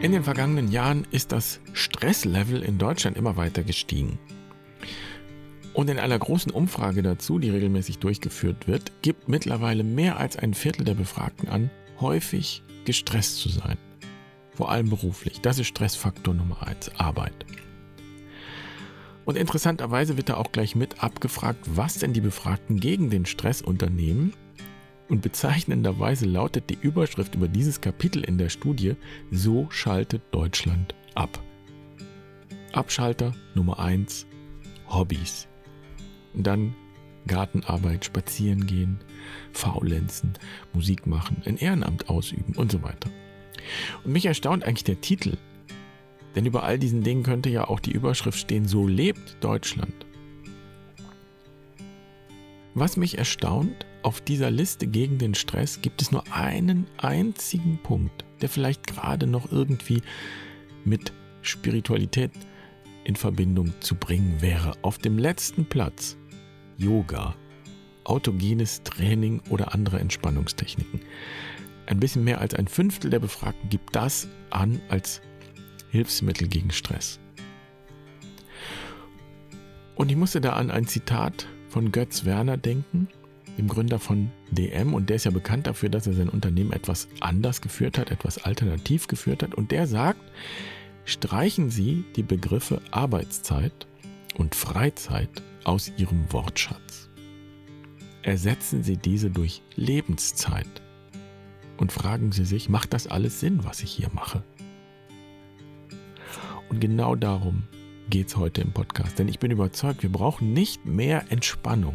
In den vergangenen Jahren ist das Stresslevel in Deutschland immer weiter gestiegen. Und in einer großen Umfrage dazu, die regelmäßig durchgeführt wird, gibt mittlerweile mehr als ein Viertel der Befragten an, häufig gestresst zu sein. Vor allem beruflich. Das ist Stressfaktor Nummer eins: Arbeit. Und interessanterweise wird da auch gleich mit abgefragt, was denn die Befragten gegen den Stress unternehmen und bezeichnenderweise lautet die Überschrift über dieses Kapitel in der Studie, so schaltet Deutschland ab. Abschalter Nummer 1, Hobbys. Und dann Gartenarbeit, spazieren gehen, faulenzen, Musik machen, ein Ehrenamt ausüben und so weiter. Und mich erstaunt eigentlich der Titel. Denn über all diesen Dingen könnte ja auch die Überschrift stehen, so lebt Deutschland. Was mich erstaunt, auf dieser Liste gegen den Stress gibt es nur einen einzigen Punkt, der vielleicht gerade noch irgendwie mit Spiritualität in Verbindung zu bringen wäre. Auf dem letzten Platz Yoga, autogenes Training oder andere Entspannungstechniken. Ein bisschen mehr als ein Fünftel der Befragten gibt das an als Hilfsmittel gegen Stress. Und ich musste da an ein Zitat von Götz Werner denken, dem Gründer von DM. Und der ist ja bekannt dafür, dass er sein Unternehmen etwas anders geführt hat, etwas alternativ geführt hat. Und der sagt, streichen Sie die Begriffe Arbeitszeit und Freizeit aus Ihrem Wortschatz. Ersetzen Sie diese durch Lebenszeit und fragen Sie sich, macht das alles Sinn, was ich hier mache? Und genau darum geht es heute im Podcast. Denn ich bin überzeugt, wir brauchen nicht mehr Entspannung,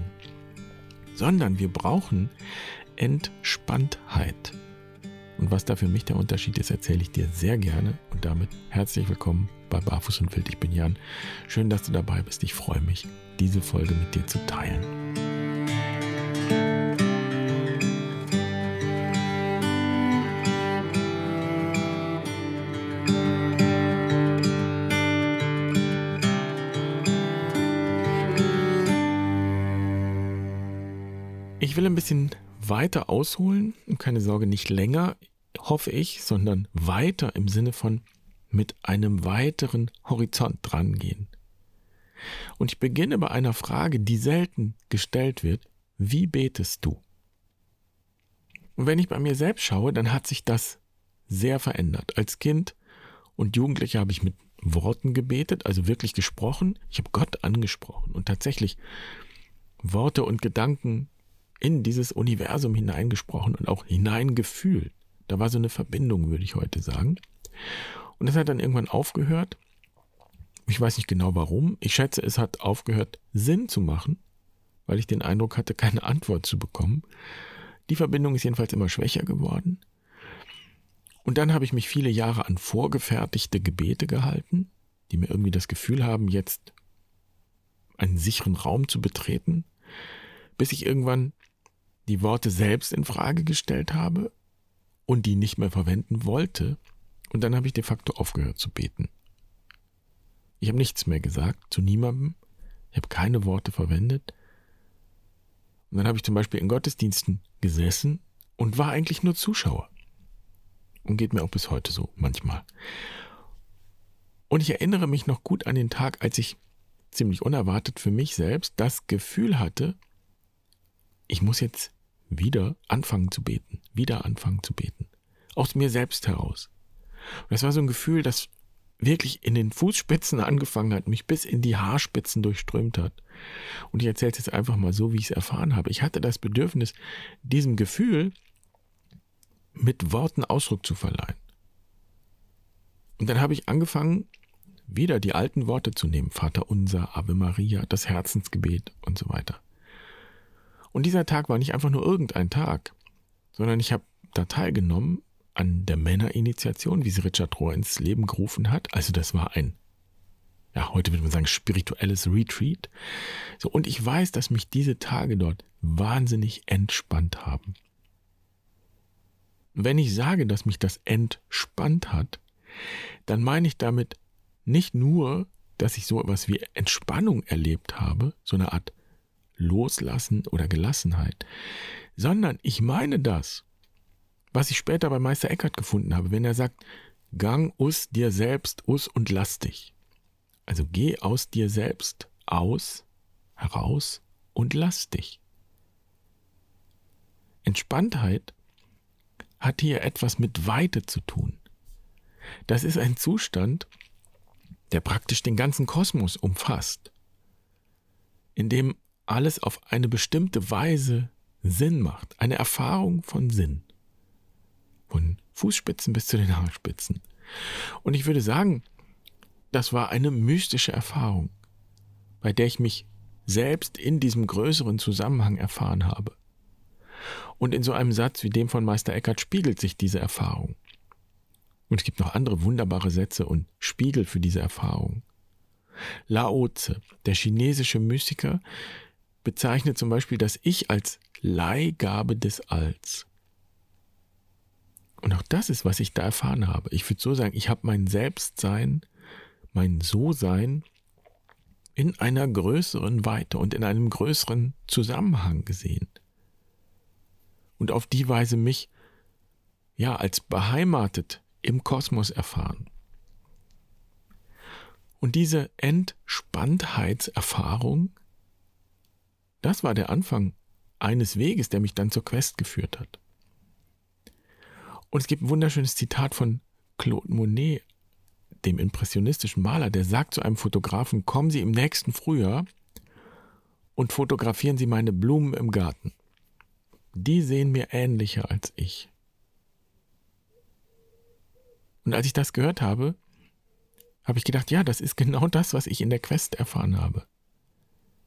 sondern wir brauchen Entspanntheit. Und was da für mich der Unterschied ist, erzähle ich dir sehr gerne. Und damit herzlich willkommen bei Barfuß und Wild. Ich bin Jan. Schön, dass du dabei bist. Ich freue mich, diese Folge mit dir zu teilen. Weiter ausholen und keine Sorge, nicht länger, hoffe ich, sondern weiter im Sinne von mit einem weiteren Horizont drangehen. Und ich beginne bei einer Frage, die selten gestellt wird. Wie betest du? Und wenn ich bei mir selbst schaue, dann hat sich das sehr verändert. Als Kind und Jugendlicher habe ich mit Worten gebetet, also wirklich gesprochen. Ich habe Gott angesprochen und tatsächlich Worte und Gedanken in dieses Universum hineingesprochen und auch hineingefühlt. Da war so eine Verbindung, würde ich heute sagen. Und das hat dann irgendwann aufgehört. Ich weiß nicht genau warum. Ich schätze, es hat aufgehört, Sinn zu machen, weil ich den Eindruck hatte, keine Antwort zu bekommen. Die Verbindung ist jedenfalls immer schwächer geworden. Und dann habe ich mich viele Jahre an vorgefertigte Gebete gehalten, die mir irgendwie das Gefühl haben, jetzt einen sicheren Raum zu betreten, bis ich irgendwann die Worte selbst in Frage gestellt habe und die nicht mehr verwenden wollte. Und dann habe ich de facto aufgehört zu beten. Ich habe nichts mehr gesagt zu niemandem. Ich habe keine Worte verwendet. Und dann habe ich zum Beispiel in Gottesdiensten gesessen und war eigentlich nur Zuschauer. Und geht mir auch bis heute so manchmal. Und ich erinnere mich noch gut an den Tag, als ich ziemlich unerwartet für mich selbst das Gefühl hatte, ich muss jetzt wieder anfangen zu beten, wieder anfangen zu beten. Aus mir selbst heraus. Und das war so ein Gefühl, das wirklich in den Fußspitzen angefangen hat, mich bis in die Haarspitzen durchströmt hat. Und ich erzähle es jetzt einfach mal so, wie ich es erfahren habe. Ich hatte das Bedürfnis, diesem Gefühl mit Worten Ausdruck zu verleihen. Und dann habe ich angefangen, wieder die alten Worte zu nehmen. Vater unser, Ave Maria, das Herzensgebet und so weiter. Und dieser Tag war nicht einfach nur irgendein Tag, sondern ich habe da teilgenommen an der Männerinitiation, wie sie Richard Rohr ins Leben gerufen hat. Also das war ein, ja, heute würde man sagen, spirituelles Retreat. So, und ich weiß, dass mich diese Tage dort wahnsinnig entspannt haben. Wenn ich sage, dass mich das entspannt hat, dann meine ich damit nicht nur, dass ich so etwas wie Entspannung erlebt habe, so eine Art Loslassen oder Gelassenheit, sondern ich meine das, was ich später bei Meister Eckhart gefunden habe, wenn er sagt, Gang us dir selbst us und lass dich. Also geh aus dir selbst aus, heraus und lass dich. Entspanntheit hat hier etwas mit Weite zu tun. Das ist ein Zustand, der praktisch den ganzen Kosmos umfasst, in dem alles auf eine bestimmte Weise Sinn macht, eine Erfahrung von Sinn, von Fußspitzen bis zu den Haarspitzen. Und ich würde sagen, das war eine mystische Erfahrung, bei der ich mich selbst in diesem größeren Zusammenhang erfahren habe. Und in so einem Satz wie dem von Meister Eckhart spiegelt sich diese Erfahrung. Und es gibt noch andere wunderbare Sätze und Spiegel für diese Erfahrung. Lao Tse, der chinesische Mystiker, bezeichnet zum Beispiel das Ich als Leihgabe des Alls. Und auch das ist, was ich da erfahren habe. Ich würde so sagen, ich habe mein Selbstsein, mein So-Sein in einer größeren Weite und in einem größeren Zusammenhang gesehen. Und auf die Weise mich ja als beheimatet im Kosmos erfahren. Und diese Entspanntheitserfahrung, das war der Anfang eines Weges, der mich dann zur Quest geführt hat. Und es gibt ein wunderschönes Zitat von Claude Monet, dem impressionistischen Maler, der sagt zu einem Fotografen, kommen Sie im nächsten Frühjahr und fotografieren Sie meine Blumen im Garten. Die sehen mir ähnlicher als ich. Und als ich das gehört habe, habe ich gedacht, ja, das ist genau das, was ich in der Quest erfahren habe.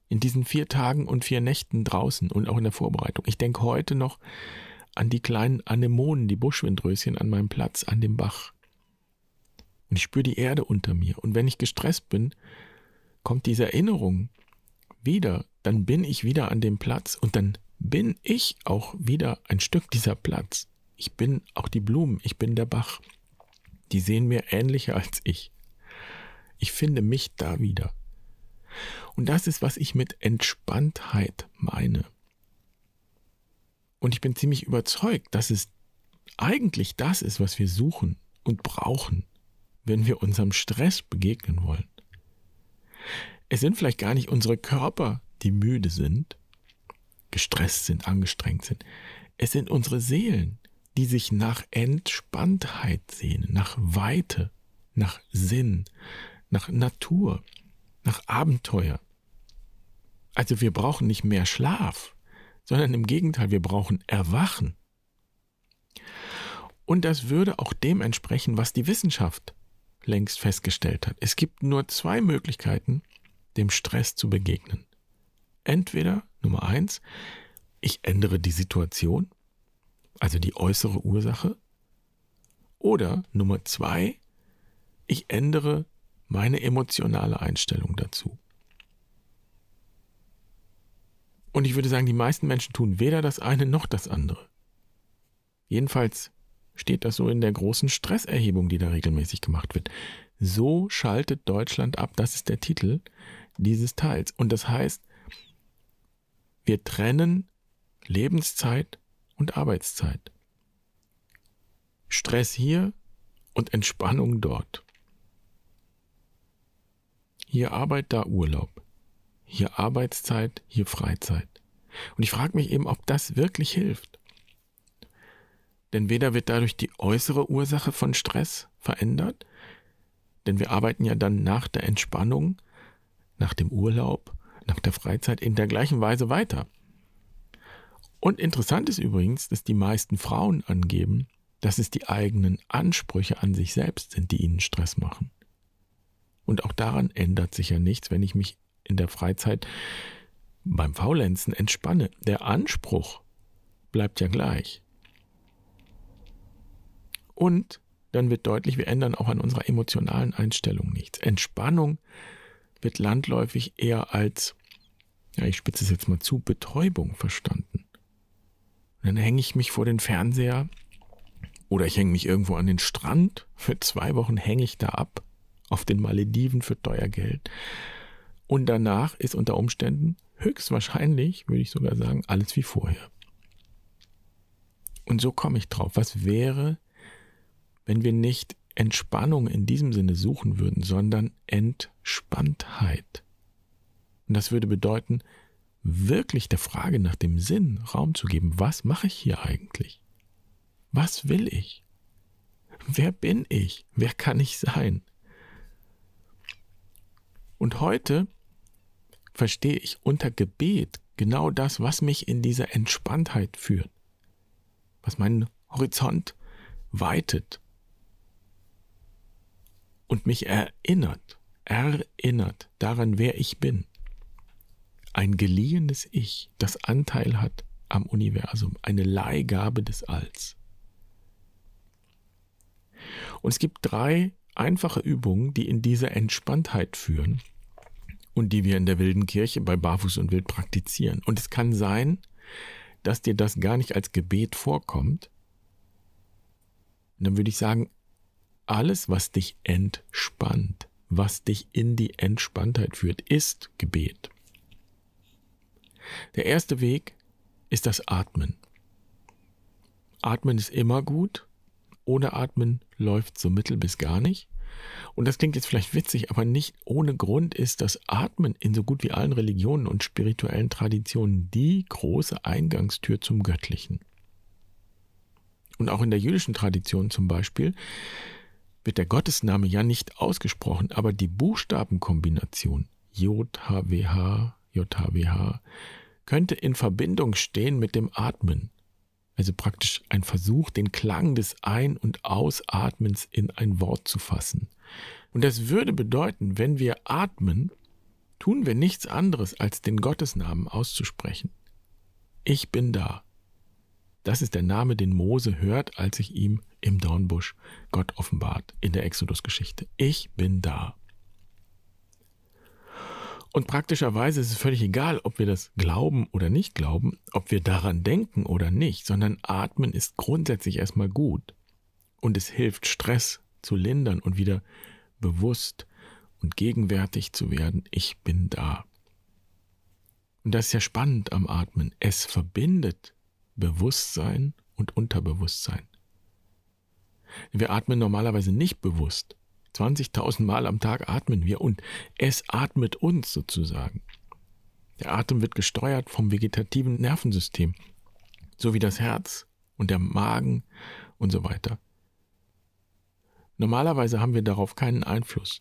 In diesen vier Tagen und vier Nächten draußen und auch in der Vorbereitung. Ich denke heute noch an die kleinen Anemonen, die Buschwindröschen an meinem Platz, an dem Bach. Und ich spüre die Erde unter mir. Und wenn ich gestresst bin, kommt diese Erinnerung wieder. Dann bin ich wieder an dem Platz und dann bin ich auch wieder ein Stück dieser Platz. Ich bin auch die Blumen, ich bin der Bach. Die sehen mir ähnlicher als ich. Ich finde mich da wieder. Und das ist, was ich mit Entspanntheit meine. Und ich bin ziemlich überzeugt, dass es eigentlich das ist, was wir suchen und brauchen, wenn wir unserem Stress begegnen wollen. Es sind vielleicht gar nicht unsere Körper, die müde sind, gestresst sind, angestrengt sind. Es sind unsere Seelen, die sich nach Entspanntheit sehnen, nach Weite, nach Sinn, nach Natur, nach Abenteuer. Also wir brauchen nicht mehr Schlaf, sondern im Gegenteil, wir brauchen Erwachen. Und das würde auch dem entsprechen, was die Wissenschaft längst festgestellt hat. Es gibt nur zwei Möglichkeiten, dem Stress zu begegnen. Entweder, Nummer eins, ich ändere die Situation, also die äußere Ursache, oder Nummer zwei, ich ändere meine emotionale Einstellung dazu. Und ich würde sagen, die meisten Menschen tun weder das eine noch das andere. Jedenfalls steht das so in der großen Stresserhebung, die da regelmäßig gemacht wird. So schaltet Deutschland ab, das ist der Titel dieses Teils. Und das heißt, wir trennen Lebenszeit und Arbeitszeit. Stress hier und Entspannung dort. Hier Arbeit, da Urlaub hier Arbeitszeit, hier Freizeit. Und ich frage mich eben, ob das wirklich hilft. Denn weder wird dadurch die äußere Ursache von Stress verändert, denn wir arbeiten ja dann nach der Entspannung, nach dem Urlaub, nach der Freizeit in der gleichen Weise weiter. Und interessant ist übrigens, dass die meisten Frauen angeben, dass es die eigenen Ansprüche an sich selbst sind, die ihnen Stress machen. Und auch daran ändert sich ja nichts, wenn ich mich in der Freizeit beim Faulenzen entspanne. Der Anspruch bleibt ja gleich. Und dann wird deutlich, wir ändern auch an unserer emotionalen Einstellung nichts. Entspannung wird landläufig eher als, ja, ich spitze es jetzt mal zu, Betäubung verstanden. dann hänge ich mich vor den Fernseher oder ich hänge mich irgendwo an den Strand. Für zwei Wochen hänge ich da ab auf den Malediven für teuer Geld. Und danach ist unter Umständen höchstwahrscheinlich, würde ich sogar sagen, alles wie vorher. Und so komme ich drauf. Was wäre, wenn wir nicht Entspannung in diesem Sinne suchen würden, sondern Entspanntheit. Und das würde bedeuten, wirklich der Frage nach dem Sinn Raum zu geben. Was mache ich hier eigentlich? Was will ich? Wer bin ich? Wer kann ich sein? Und heute verstehe ich unter Gebet genau das, was mich in diese Entspanntheit führt, was meinen Horizont weitet und mich erinnert, erinnert daran, wer ich bin. Ein geliehenes Ich, das Anteil hat am Universum, eine Leihgabe des Alls. Und es gibt drei einfache Übungen, die in diese Entspanntheit führen und die wir in der wilden Kirche bei Barfuß und Wild praktizieren. Und es kann sein, dass dir das gar nicht als Gebet vorkommt. Und dann würde ich sagen, alles, was dich entspannt, was dich in die Entspanntheit führt, ist Gebet. Der erste Weg ist das Atmen. Atmen ist immer gut. Ohne Atmen läuft so mittel bis gar nicht. Und das klingt jetzt vielleicht witzig, aber nicht ohne Grund ist das Atmen in so gut wie allen Religionen und spirituellen Traditionen die große Eingangstür zum Göttlichen. Und auch in der jüdischen Tradition zum Beispiel wird der Gottesname ja nicht ausgesprochen, aber die Buchstabenkombination JHWH, JHWH könnte in Verbindung stehen mit dem Atmen. Also praktisch ein Versuch, den Klang des Ein- und Ausatmens in ein Wort zu fassen. Und das würde bedeuten, wenn wir atmen, tun wir nichts anderes, als den Gottesnamen auszusprechen. Ich bin da. Das ist der Name, den Mose hört, als sich ihm im Dornbusch Gott offenbart in der Exodus-Geschichte. Ich bin da. Und praktischerweise ist es völlig egal, ob wir das glauben oder nicht glauben, ob wir daran denken oder nicht, sondern Atmen ist grundsätzlich erstmal gut. Und es hilft, Stress zu lindern und wieder bewusst und gegenwärtig zu werden. Ich bin da. Und das ist ja spannend am Atmen. Es verbindet Bewusstsein und Unterbewusstsein. Wir atmen normalerweise nicht bewusst. 20.000 Mal am Tag atmen wir und es atmet uns sozusagen. Der Atem wird gesteuert vom vegetativen Nervensystem, so wie das Herz und der Magen und so weiter. Normalerweise haben wir darauf keinen Einfluss.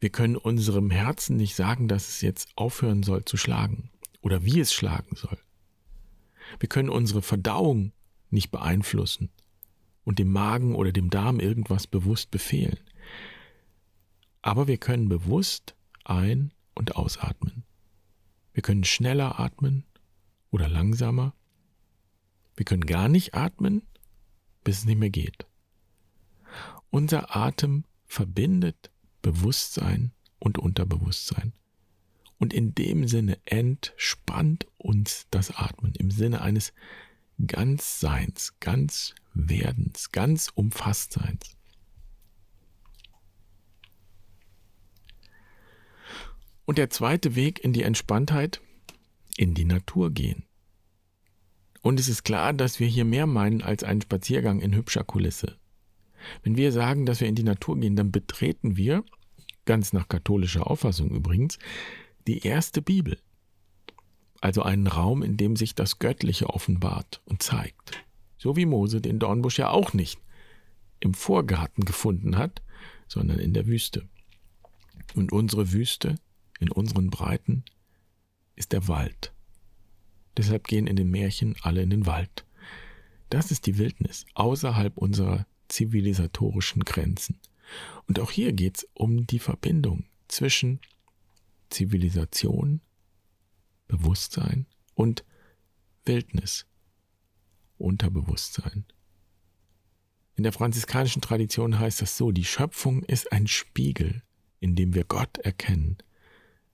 Wir können unserem Herzen nicht sagen, dass es jetzt aufhören soll zu schlagen oder wie es schlagen soll. Wir können unsere Verdauung nicht beeinflussen und dem Magen oder dem Darm irgendwas bewusst befehlen. Aber wir können bewusst ein- und ausatmen. Wir können schneller atmen oder langsamer. Wir können gar nicht atmen, bis es nicht mehr geht. Unser Atem verbindet Bewusstsein und Unterbewusstsein. Und in dem Sinne entspannt uns das Atmen im Sinne eines Ganzseins, Ganzwerdens, ganz Umfasstseins. Und der zweite Weg in die Entspanntheit, in die Natur gehen. Und es ist klar, dass wir hier mehr meinen als einen Spaziergang in hübscher Kulisse. Wenn wir sagen, dass wir in die Natur gehen, dann betreten wir, ganz nach katholischer Auffassung übrigens, die erste Bibel. Also einen Raum, in dem sich das Göttliche offenbart und zeigt. So wie Mose den Dornbusch ja auch nicht im Vorgarten gefunden hat, sondern in der Wüste. Und unsere Wüste in unseren Breiten ist der Wald. Deshalb gehen in den Märchen alle in den Wald. Das ist die Wildnis außerhalb unserer zivilisatorischen Grenzen. Und auch hier geht es um die Verbindung zwischen Zivilisation, Bewusstsein und Wildnis, Unterbewusstsein. In der franziskanischen Tradition heißt das so, die Schöpfung ist ein Spiegel, in dem wir Gott erkennen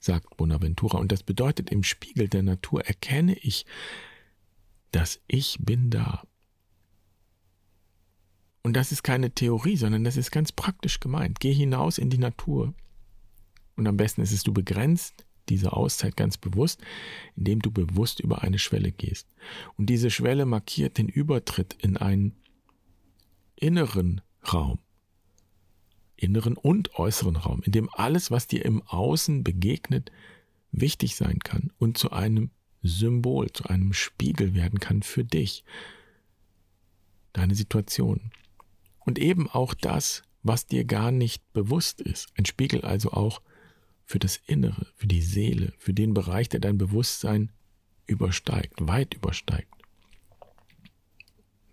sagt Bonaventura. Und das bedeutet, im Spiegel der Natur erkenne ich, dass ich bin da. Und das ist keine Theorie, sondern das ist ganz praktisch gemeint. Geh hinaus in die Natur. Und am besten ist es, du begrenzt diese Auszeit ganz bewusst, indem du bewusst über eine Schwelle gehst. Und diese Schwelle markiert den Übertritt in einen inneren Raum, inneren und äußeren Raum, in dem alles, was dir im Außen begegnet, wichtig sein kann und zu einem Symbol, zu einem Spiegel werden kann für dich, deine Situation. Und eben auch das, was dir gar nicht bewusst ist. Ein Spiegel also auch für das Innere, für die Seele, für den Bereich, der dein Bewusstsein übersteigt, weit übersteigt.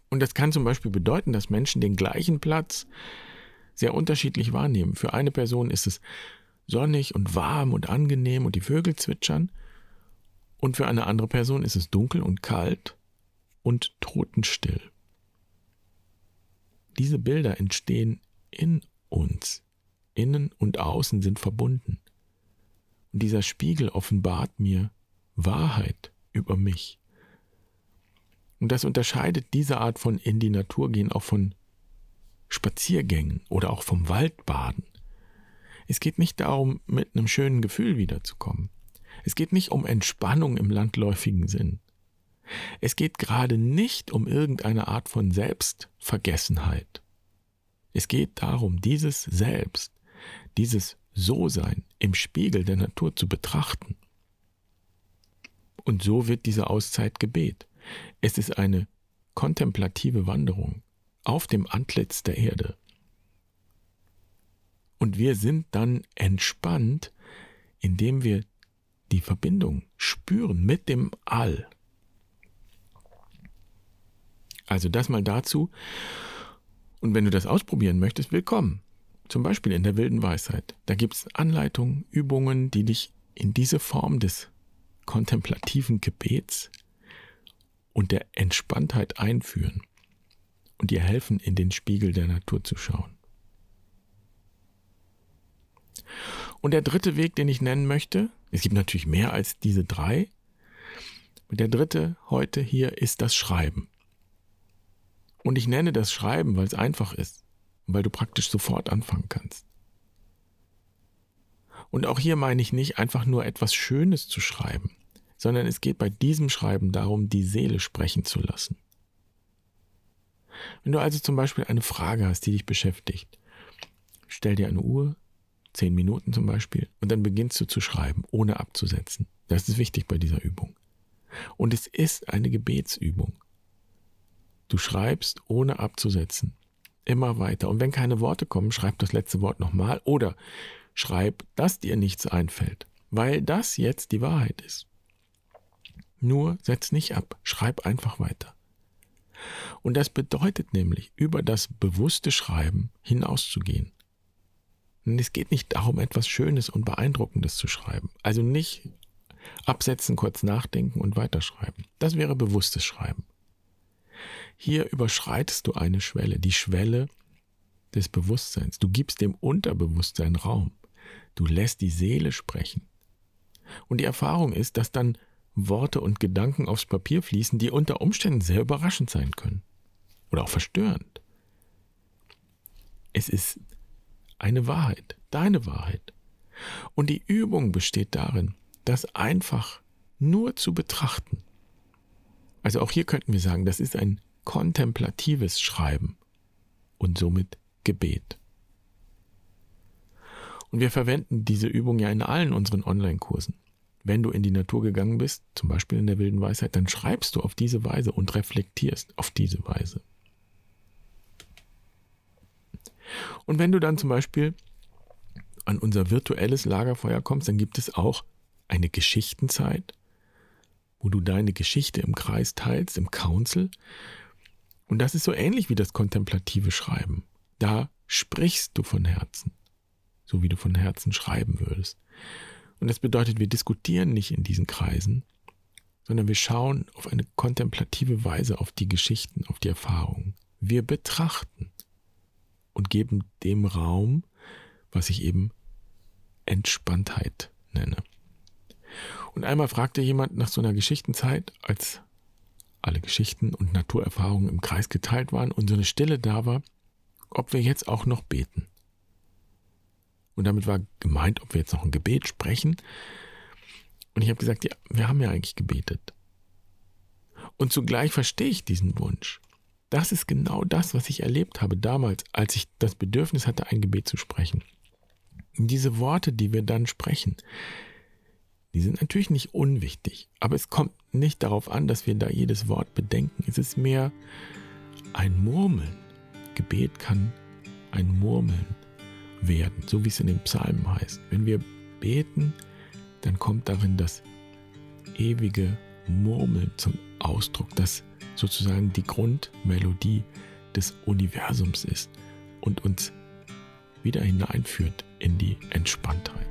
Und das kann zum Beispiel bedeuten, dass Menschen den gleichen Platz sehr unterschiedlich wahrnehmen. Für eine Person ist es sonnig und warm und angenehm und die Vögel zwitschern. Und für eine andere Person ist es dunkel und kalt und totenstill. Diese Bilder entstehen in uns. Innen und außen sind verbunden. Und dieser Spiegel offenbart mir Wahrheit über mich. Und das unterscheidet diese Art von in die Natur gehen auch von Spaziergängen oder auch vom Waldbaden. Es geht nicht darum, mit einem schönen Gefühl wiederzukommen. Es geht nicht um Entspannung im landläufigen Sinn. Es geht gerade nicht um irgendeine Art von Selbstvergessenheit. Es geht darum, dieses Selbst, dieses So-Sein im Spiegel der Natur zu betrachten. Und so wird diese Auszeit Gebet. Es ist eine kontemplative Wanderung auf dem Antlitz der Erde. Und wir sind dann entspannt, indem wir die Verbindung spüren mit dem All. Also das mal dazu. Und wenn du das ausprobieren möchtest, willkommen. Zum Beispiel in der wilden Weisheit. Da gibt es Anleitungen, Übungen, die dich in diese Form des kontemplativen Gebets und der Entspanntheit einführen und dir helfen, in den Spiegel der Natur zu schauen. Und der dritte Weg, den ich nennen möchte, es gibt natürlich mehr als diese drei, der dritte heute hier ist das Schreiben. Und ich nenne das Schreiben, weil es einfach ist weil du praktisch sofort anfangen kannst. Und auch hier meine ich nicht einfach nur etwas Schönes zu schreiben, sondern es geht bei diesem Schreiben darum, die Seele sprechen zu lassen. Wenn du also zum Beispiel eine Frage hast, die dich beschäftigt, stell dir eine Uhr, zehn Minuten zum Beispiel, und dann beginnst du zu schreiben, ohne abzusetzen. Das ist wichtig bei dieser Übung. Und es ist eine Gebetsübung. Du schreibst ohne abzusetzen. Immer weiter. Und wenn keine Worte kommen, schreib das letzte Wort nochmal oder schreib, dass dir nichts einfällt. Weil das jetzt die Wahrheit ist. Nur setz nicht ab, schreib einfach weiter. Und das bedeutet nämlich, über das bewusste Schreiben hinauszugehen. Und es geht nicht darum, etwas Schönes und Beeindruckendes zu schreiben. Also nicht absetzen, kurz nachdenken und weiterschreiben. Das wäre bewusstes Schreiben. Hier überschreitest du eine Schwelle, die Schwelle des Bewusstseins. Du gibst dem Unterbewusstsein Raum. Du lässt die Seele sprechen. Und die Erfahrung ist, dass dann Worte und Gedanken aufs Papier fließen, die unter Umständen sehr überraschend sein können. Oder auch verstörend. Es ist eine Wahrheit, deine Wahrheit. Und die Übung besteht darin, das einfach nur zu betrachten. Also auch hier könnten wir sagen, das ist ein kontemplatives Schreiben und somit Gebet. Und wir verwenden diese Übung ja in allen unseren Online-Kursen. Wenn du in die Natur gegangen bist, zum Beispiel in der wilden Weisheit, dann schreibst du auf diese Weise und reflektierst auf diese Weise. Und wenn du dann zum Beispiel an unser virtuelles Lagerfeuer kommst, dann gibt es auch eine Geschichtenzeit, wo du deine Geschichte im Kreis teilst, im Council. Und das ist so ähnlich wie das kontemplative Schreiben. Da sprichst du von Herzen, so wie du von Herzen schreiben würdest. Und das bedeutet, wir diskutieren nicht in diesen Kreisen, sondern wir schauen auf eine kontemplative Weise auf die Geschichten, auf die Erfahrungen. Wir betrachten und geben dem Raum, was ich eben Entspanntheit nenne. Und einmal fragte jemand nach so einer Geschichtenzeit, als alle Geschichten und Naturerfahrungen im Kreis geteilt waren und so eine Stille da war, ob wir jetzt auch noch beten. Und damit war gemeint, ob wir jetzt noch ein Gebet sprechen. Und ich habe gesagt, ja, wir haben ja eigentlich gebetet. Und zugleich verstehe ich diesen Wunsch. das ist genau das, was ich erlebt habe damals, als ich das Bedürfnis hatte, ein Gebet zu sprechen. Diese Worte, die wir dann sprechen, die sind natürlich nicht unwichtig, aber es kommt nicht darauf an, dass wir da jedes Wort bedenken. Es ist mehr ein Murmeln. Gebet kann ein Murmeln werden, so wie es in den Psalmen heißt. Wenn wir beten, dann kommt darin das ewige Murmeln zum Ausdruck, das sozusagen die Grundmelodie des Universums ist und uns wieder hineinführt in die Entspanntheit.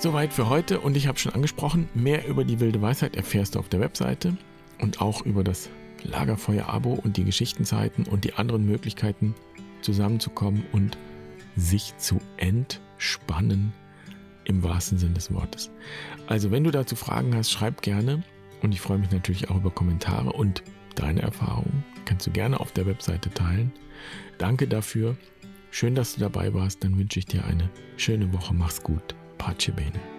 Soweit für heute und ich habe schon angesprochen, mehr über die wilde Weisheit erfährst du auf der Webseite und auch über das Lagerfeuer-Abo und die Geschichtenzeiten und die anderen Möglichkeiten zusammenzukommen und sich zu entspannen im wahrsten Sinn des Wortes. Also wenn du dazu Fragen hast, schreib gerne und ich freue mich natürlich auch über Kommentare und deine Erfahrungen kannst du gerne auf der Webseite teilen. Danke dafür. Schön, dass du dabei warst. Dann wünsche ich dir eine schöne Woche. Mach's gut. parça beni.''